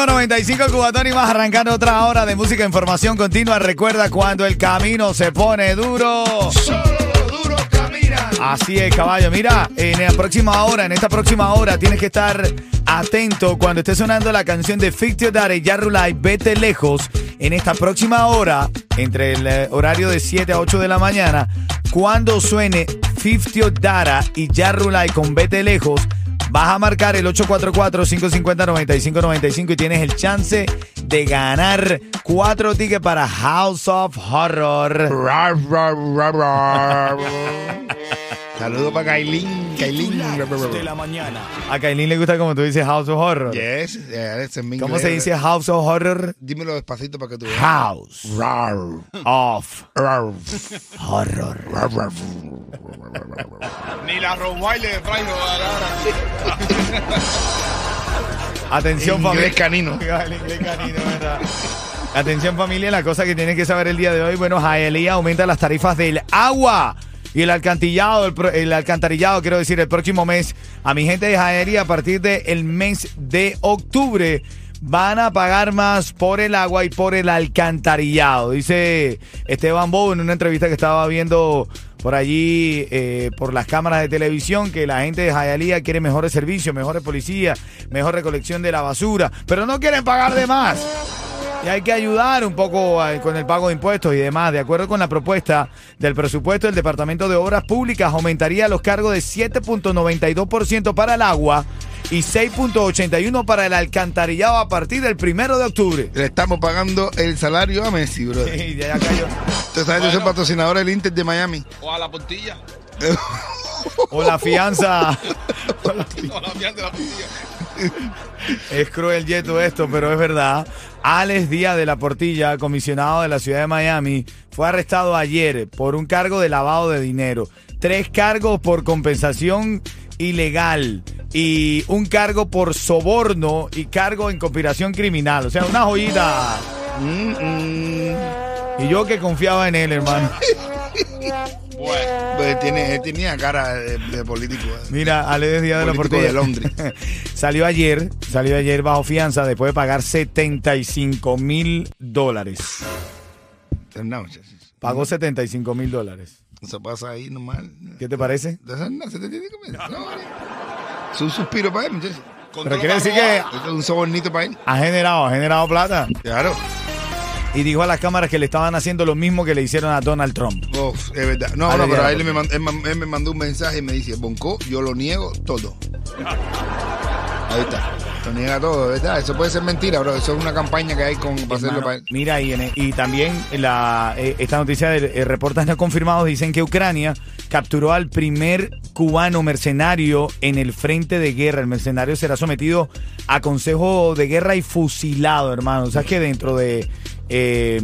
ritmo 95 Cubatón y vas arrancando otra hora de música e información continua. Recuerda cuando el camino se pone duro. duro camina. Así es, caballo. Mira, en la próxima hora, en esta próxima hora, tienes que estar atento cuando esté sonando la canción de Fictio Dare y Yarulai, Vete Lejos. En esta próxima hora, entre el eh, horario de 7 a 8 de la mañana, cuando suene Fictio Dara y Yarulai con Vete Lejos, vas a marcar el 844-550-9595 y tienes el chance de ganar cuatro tickets para House of Horror. Saludos para Kailin. Kailin. de la mañana. A Kailin le gusta como tú dices House of Horror. Yes, yeah, mi ¿Cómo inglés. se dice House of Horror? Dímelo despacito para que tú veas. House Rar, of Horror. Ni la Rottweiler de Atención Inglés familia. canino. El inglés canino, ¿verdad? Atención familia, la cosa que tienes que saber el día de hoy, bueno, Jaelía aumenta las tarifas del agua y el alcantarillado, el, alcantarillado, quiero decir, el próximo mes. A mi gente de Jaelía, a partir del mes de octubre, van a pagar más por el agua y por el alcantarillado. Dice Esteban Bow en una entrevista que estaba viendo por allí, eh, por las cámaras de televisión, que la gente de Jayalía quiere mejores servicios, mejores policías, mejor recolección de la basura, pero no quieren pagar de más. Y hay que ayudar un poco eh, con el pago de impuestos y demás. De acuerdo con la propuesta del presupuesto del Departamento de Obras Públicas, aumentaría los cargos de 7.92% para el agua y 6.81% para el alcantarillado a partir del primero de octubre. Le estamos pagando el salario a Messi, bro. Sí, ya cayó. Usted sabe, yo soy patrocinador del Inter de Miami. O a la portilla. O la fianza. O la fianza de la portilla. Es cruel yeto esto, pero es verdad. Alex Díaz de la Portilla, comisionado de la ciudad de Miami, fue arrestado ayer por un cargo de lavado de dinero, tres cargos por compensación ilegal y un cargo por soborno y cargo en conspiración criminal. O sea, una joyita. Mm, mm. Y yo que confiaba en él, hermano. Bueno. Pues tiene, él tenía cara de, de político. eh. Mira, Alex Díaz de la Portilla. de Londres. salió ayer, salió ayer bajo fianza después de pagar 75 mil dólares. Pagó 75 mil dólares. Eso pasa ahí normal. ¿Qué te parece? Se es un suspiro para él, muchachos. Pero quiere decir que es un sobornito para él. ha generado, ha generado plata. Claro. Y dijo a las cámaras que le estaban haciendo lo mismo que le hicieron a Donald Trump. Uf, es verdad. No, no, pero a él me, mandó, él, me mandó un mensaje y me dice, Bonco, yo lo niego todo. Ahí está. Lo niega todo, ¿verdad? Eso puede ser mentira, bro. Eso es una campaña que hay con, para hacerlo para. Mira, y, en- y también la, eh, esta noticia de eh, reportes no confirmados dicen que Ucrania capturó al primer cubano mercenario en el frente de guerra. El mercenario será sometido a consejo de guerra y fusilado, hermano. O sea que dentro de eh,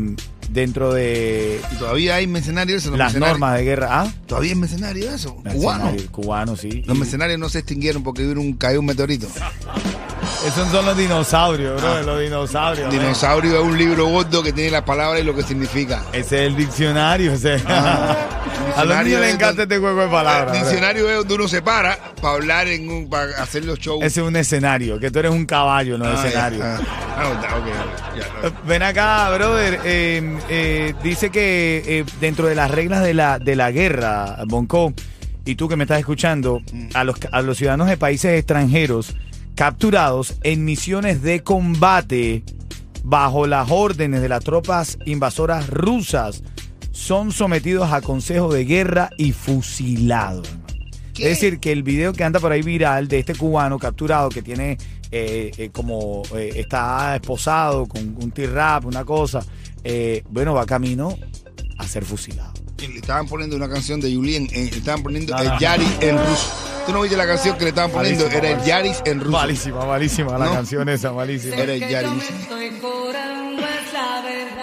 dentro de Y todavía hay mercenarios, las mercenarios- normas de guerra. ¿Ah? Todavía hay mercenarios, eso. Cubano. Mercenario, Cubano, sí. Los Y- mercenarios no se extinguieron porque vino un, cayó un meteorito. Esos son los dinosaurios, bro. Los dinosaurios. man. Dinosaurio es un libro gordo que tiene las palabras y lo que significa. Ese es el diccionario. ese. a los Ah, niños les es encanta este juego de palabras. El diccionario es donde uno se para para hablar en un, para hacer los shows. Ese es un escenario, que tú eres un caballo, no Ah, ya, escenario. ah. Ah. Ven acá, brother. eh, eh, dice que eh, dentro de las reglas de la, de la guerra, Bonco, y tú que me estás escuchando, a los, a los ciudadanos de países extranjeros capturados en misiones de combate bajo las órdenes de las tropas invasoras rusas son sometidos a consejo de guerra y fusilados. hermano. ¿Qué? Es decir, que el video que anda por ahí viral de este cubano capturado que tiene eh, eh, como eh, está esposado con un T-Rap, una cosa, eh, bueno, va camino a ser fusilado. Y le estaban poniendo una canción de Julien, eh, le estaban poniendo No, el no. Yaris en ruso. ¿Tú no viste la canción que le estaban poniendo? Malísima, Era el malísima. Yaris en ruso. Malísima, malísima la No. canción esa, malísima. Era el Yaris.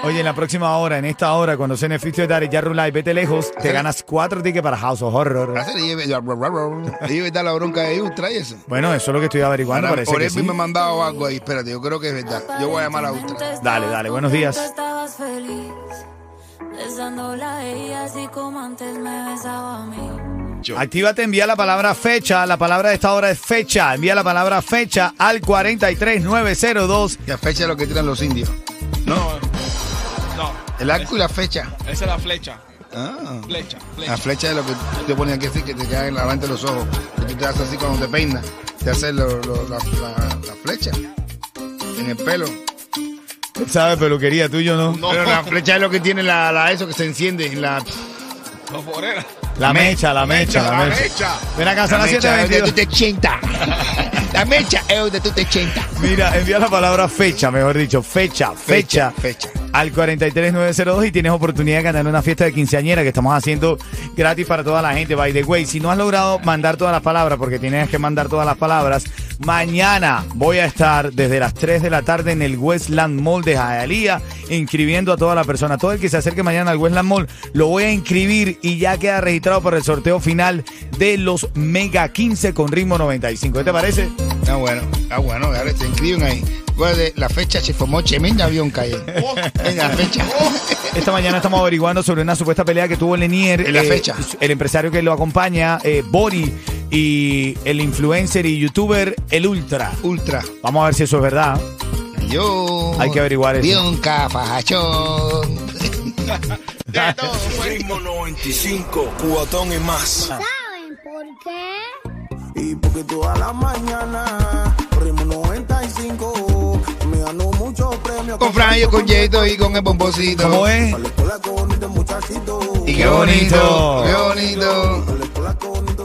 Oye, en la próxima hora, en esta hora, cuando se Fifty Daddy ya Rulay, vete lejos, te ganas cuatro tickets para House of Horror. Hacer y lleve- le lleve dar la bronca de Ultra y eso. Bueno, eso es lo que estoy averiguando, Ahora, parece por que él sí. me ha mandado algo ahí. Espérate, yo creo que es verdad. Yo voy a llamar a Ultra. Dale, dale, buenos días. Estabas feliz, besándola a ella así como antes me besaba a mí. Actívate, envía la palabra fecha. La palabra de esta hora es fecha. Envía la palabra fecha al 43902. La fecha es lo que tiran los indios. El arco y la fecha. Esa es la flecha. Ah. Flecha, La flecha. flecha es lo que tú te pones aquí así, que te queda en la delante de los ojos. Que tú te haces así cuando te peinas. Te haces lo- lo- la, la- la flecha en el pelo. ¿Sabes peluquería tuyo, no? No. Pero la flecha es lo que tiene la, la- eso que se enciende. en La, No, forera. La mecha, la mecha, la mecha. Ven acá, son la las mecha es de tu 722. te chenta. La mecha es de tu te chenta. Mira, envía la palabra fecha, mejor dicho, fecha, fecha. Fecha. Al 43902 y tienes oportunidad de ganar una fiesta de quinceañera que estamos haciendo gratis para toda la gente. By the way, si no has logrado mandar todas las palabras, porque tienes que mandar todas las palabras, mañana voy a estar desde las 3 de la tarde en el Westland Mall de Hialeah inscribiendo a toda la persona. Todo el que se acerque mañana al Westland Mall lo voy a inscribir y ya queda registrado para el sorteo final de los Mega 15 con ritmo 95. ¿Qué te parece? Ah, bueno, ah, bueno, ahora se inscriben ahí. Acuérdate, la fecha se formó tremenda avión calle. En la fecha. Esta mañana estamos averiguando sobre una supuesta pelea que tuvo Lenier. En la fecha. El empresario que lo acompaña, eh, Bori, y el influencer y youtuber El Ultra. Ultra. Vamos a ver si eso es verdad. Yo. Hay que averiguar eso. De todo, pues. Ritmo 95, cubatón y más. ¿Saben por qué? Y porque toda la mañana, ritmo 95, me ganó muchos premios. Con Franjo, con Jeto y con el bomboncito. ¿Cómo es? Y Qué qué bonito, qué bonito, con bonito.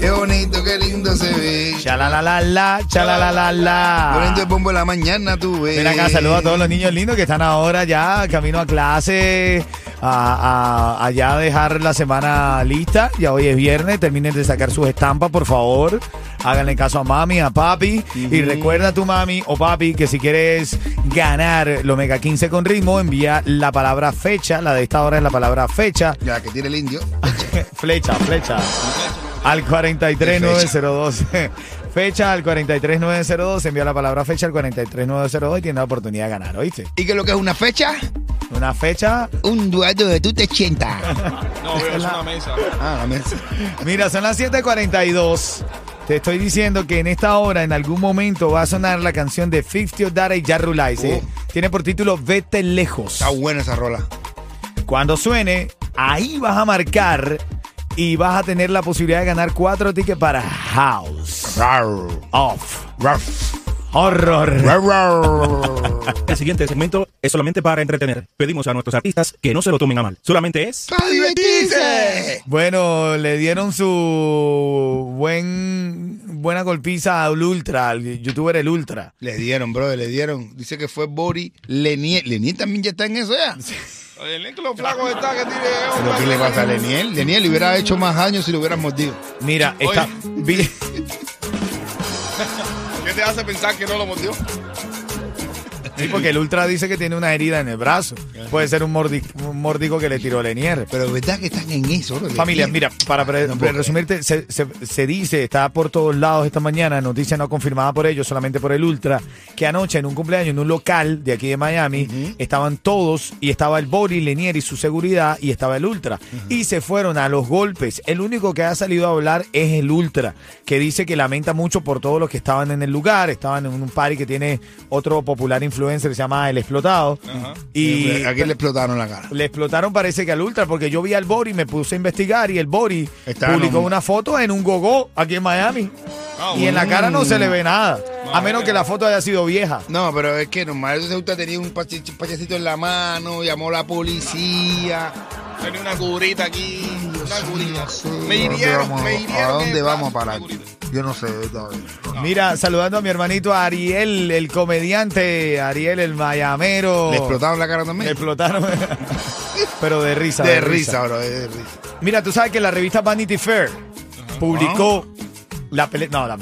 Qué bonito, qué lindo se ve. Chalalalala, chalalalala. Poniendo el bombo en la mañana, tú ves. Ven acá, saludos a todos los niños lindos que están ahora ya camino a clase, a, a- allá a dejar la semana lista. Ya hoy es viernes, terminen de sacar sus estampas, por favor. Háganle caso a mami, a papi. Y recuerda a tu mami o papi que si quieres ganar los Mega 15 con ritmo, envía la palabra fecha. La de esta hora es la palabra fecha. Ya, que tiene el indio. Flecha, flecha. Al 43902. Fecha al 43902. Envía la palabra fecha al 43902 y tiene la oportunidad de ganar, ¿oíste? ¿Y qué es lo que es una fecha? Una fecha. Un dueto de tu te chenta. No, veo, es una mesa. Ah, la mesa. Mira, son las 7:42. Te estoy diciendo que en esta hora, en algún momento, va a sonar la canción de 50 Dara y Jarrulay. ¿sí? Tiene por título Vete Lejos. Está buena esa rola. Cuando suene, ahí vas a marcar y vas a tener la posibilidad de ganar cuatro tickets para House of Horror. El siguiente segmento es solamente para entretener. Pedimos a nuestros artistas que no se lo tomen a mal. Solamente es... ¡Para divertirse! Bueno, le dieron su buen buena golpiza al Ultra, al youtuber El Ultra. Le dieron, brother, le dieron. Dice que fue Bori Leniel. ¿Leniel también ya está en eso ya? Oye, el que los flacos está que tiene. ¿Pero qué le pasa a Leniel? Leniel le hubiera hecho más años si lo hubieran mordido. Mira, está, ¿Qué te hace pensar que no lo mordió? Sí, porque el Ultra dice que tiene una herida en el brazo. Puede ser un, mordi- un mordico que le tiró Lenier. Pero verdad que están en eso. Familia, mira, para pre- No puedo resumirte, se, se- se dice, está por todos lados esta mañana, noticia no confirmada por ellos, solamente por el Ultra, que anoche en un cumpleaños en un local de aquí de Miami, estaban todos y estaba el Bori, Lenier y su seguridad y estaba el Ultra. Y se fueron a los golpes. El único que ha salido a hablar es el Ultra, que dice que lamenta mucho por todos los que estaban en el lugar, estaban en un party que tiene otro popular influencer, se llama El Explotado. Y Aquí le explotaron la cara. le explotaron parece que al Ultra, porque yo vi al Bori, me puse a investigar y el Bori publicó en un- una foto en un gogo aquí en Miami. Ah, y en la cara no se le ve nada, a menos bueno. que la foto haya sido vieja. No, pero es que normal, ese usted tenía un pachecito en la mano, llamó a la policía. Tenía una curita aquí. Una curita. ¿A Me dónde hirieron, vamos- me ¿A hirieron. dónde en vamos a parar? Yo no sé. todavía. Mira, saludando a mi hermanito Ariel, el comediante, Ariel el mayamero. ¿Le explotaron la cara Le también? explotaron. Pero de risa. De risa, bro, de risa. Mira, tú sabes que la revista Vanity Fair publicó la pelea. No, la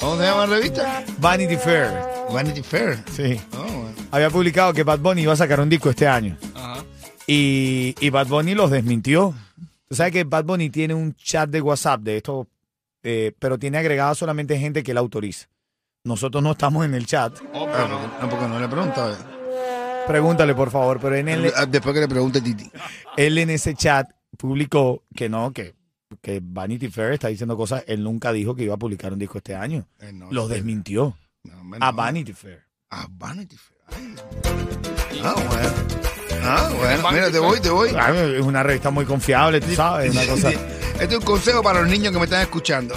¿Cómo se llama la revista? Vanity Fair. Vanity Fair. Sí. Oh, bueno. Había publicado que Bad Bunny iba a sacar un disco este año. Ajá. Y, y Bad Bunny los desmintió. Tú sabes que Bad Bunny tiene un chat de WhatsApp de esto, eh, pero tiene agregado solamente gente que él autoriza. Nosotros no estamos en el chat. Oh, pero no. porque- no, porque no le pregunta. Pregúntale, por favor. Pero en el, Ah, Después que le pregunte Titi. él en ese chat publicó que no, que, que Vanity Fair está diciendo cosas. Él nunca dijo que iba a publicar un disco este año. Eh, no, sí. desmintió No, a. Vanity Fair. A Vanity Fair. Ay. Ah, bueno. Ah, bueno. Mira, te voy, te voy. Ah, Es una revista muy confiable, tú sabes. Una cosa. Este es un consejo para los niños que me están escuchando.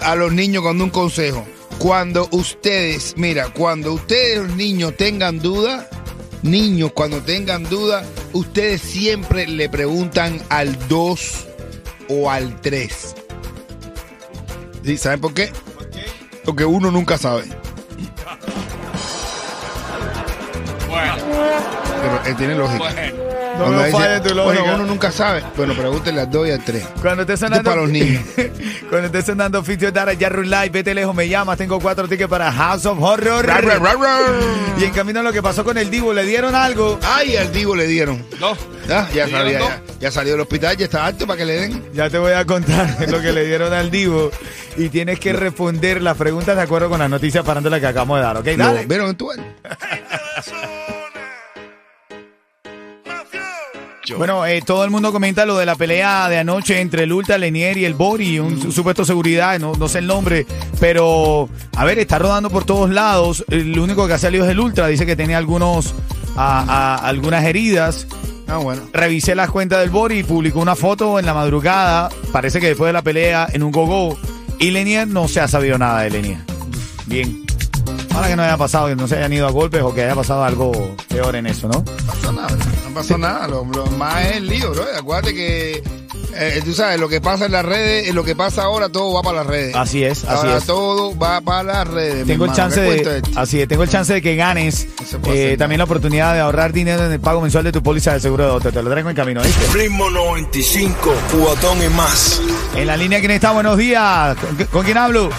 A los niños cuando un consejo. Cuando ustedes, mira, cuando ustedes los niños tengan duda, niños cuando tengan duda, ustedes siempre le preguntan al 2 o al 3. ¿Sí? ¿Saben por qué? Porque uno nunca sabe. Bueno, Pero él tiene lógica. bueno. No Cuando me dice, falle tu lógica. Bueno, uno nunca sabe. Bueno, pregúntenle al 2 y al 3. Cuando esté Esto es sonando. para los niños. Cuando esté sonando Fitio Dara, Jarry Live, vete lejos, me llamas. Tengo cuatro tickets para House of Horror. Y en camino a lo que pasó con el Divo, le dieron algo. Ay, al Divo le dieron. No. Ya, ya, ¿Le salió, dieron ya, ya salió del hospital, ya está alto para que le den. Ya te voy a contar lo que le dieron al Divo. Y tienes que responder las preguntas de acuerdo con las noticias parándola que acabamos de dar, ¿ok? Dale. vieron en Bueno, eh, todo el mundo comenta lo de la pelea de anoche entre el Ultra Lenier y el Bori, un su- supuesto seguridad, no, no sé el nombre, pero a ver, está rodando por todos lados. El único que ha salido es el Ultra, dice que tenía algunos, a- a- algunas heridas. Ah, bueno. Revisé las cuentas del Bori y publicó una foto en la madrugada, parece que después de la pelea en un gogo, y Lenier no se ha sabido nada de Lenier. Bien. Ahora que no haya pasado, que no se hayan ido a golpes o que haya pasado algo peor en eso, ¿no? No pasó nada, no pasó nada. Lo, lo más es el lío, bro. Acuérdate que, eh, tú sabes, lo que pasa en las redes, eh, lo que pasa ahora, todo va para las redes. Así es, así Ahora es. todo va para las redes. Tengo el chance ¿Qué cuento de, así es, tengo el chance de que ganes eh, también la oportunidad de ahorrar dinero en el pago mensual de tu póliza de seguro de auto. Te lo traigo en camino, ¿viste? Ritmo 95, cuatón y más. En la línea, ¿quién está? Buenos días. ¿Con, con quién hablo?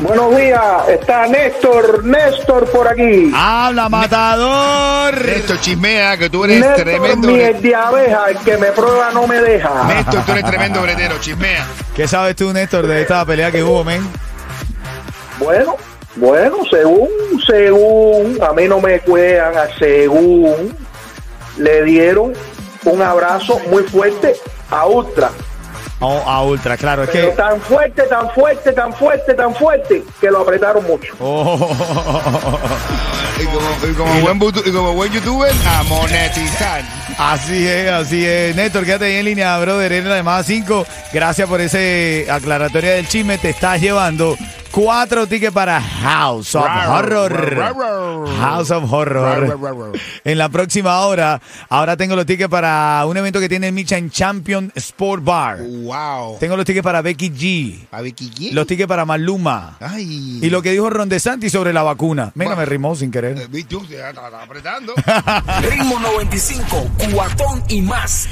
Buenos días, está Néstor, Néstor por aquí. Habla, matador. Néstor, chismea, que tú eres Néstor, tremendo. miel de abeja, el que me prueba no me deja. Néstor, tú eres tremendo bretero, chismea. ¿Qué sabes tú, Néstor, de esta pelea que hubo, men? Bueno, bueno, según, según, a mí no me cuedan, según, le dieron un abrazo muy fuerte a Ultra. Oh, a Ultra, claro, es que... tan fuerte, tan fuerte, tan fuerte, tan fuerte, que lo apretaron mucho. Oh. Y como, y como buen, y como buen youtuber, a monetizar. Así es, así es. Néstor, quédate ahí en línea, brother. Eres la llamada 5. Gracias por ese aclaratoria del chisme. Te estás llevando cuatro tickets para House of Horror. House of Horror. En la próxima hora, ahora tengo los tickets para un evento que tiene el Michan Champion Sport Bar. Wow. Tengo los tickets para Becky G. ¿A Vicky G? Los tickets para Maluma. Ay. Y lo que dijo Ron DeSantis sobre la vacuna. Mira, me rimó sin querer. Eh. Ritmo 95, cuatón y más.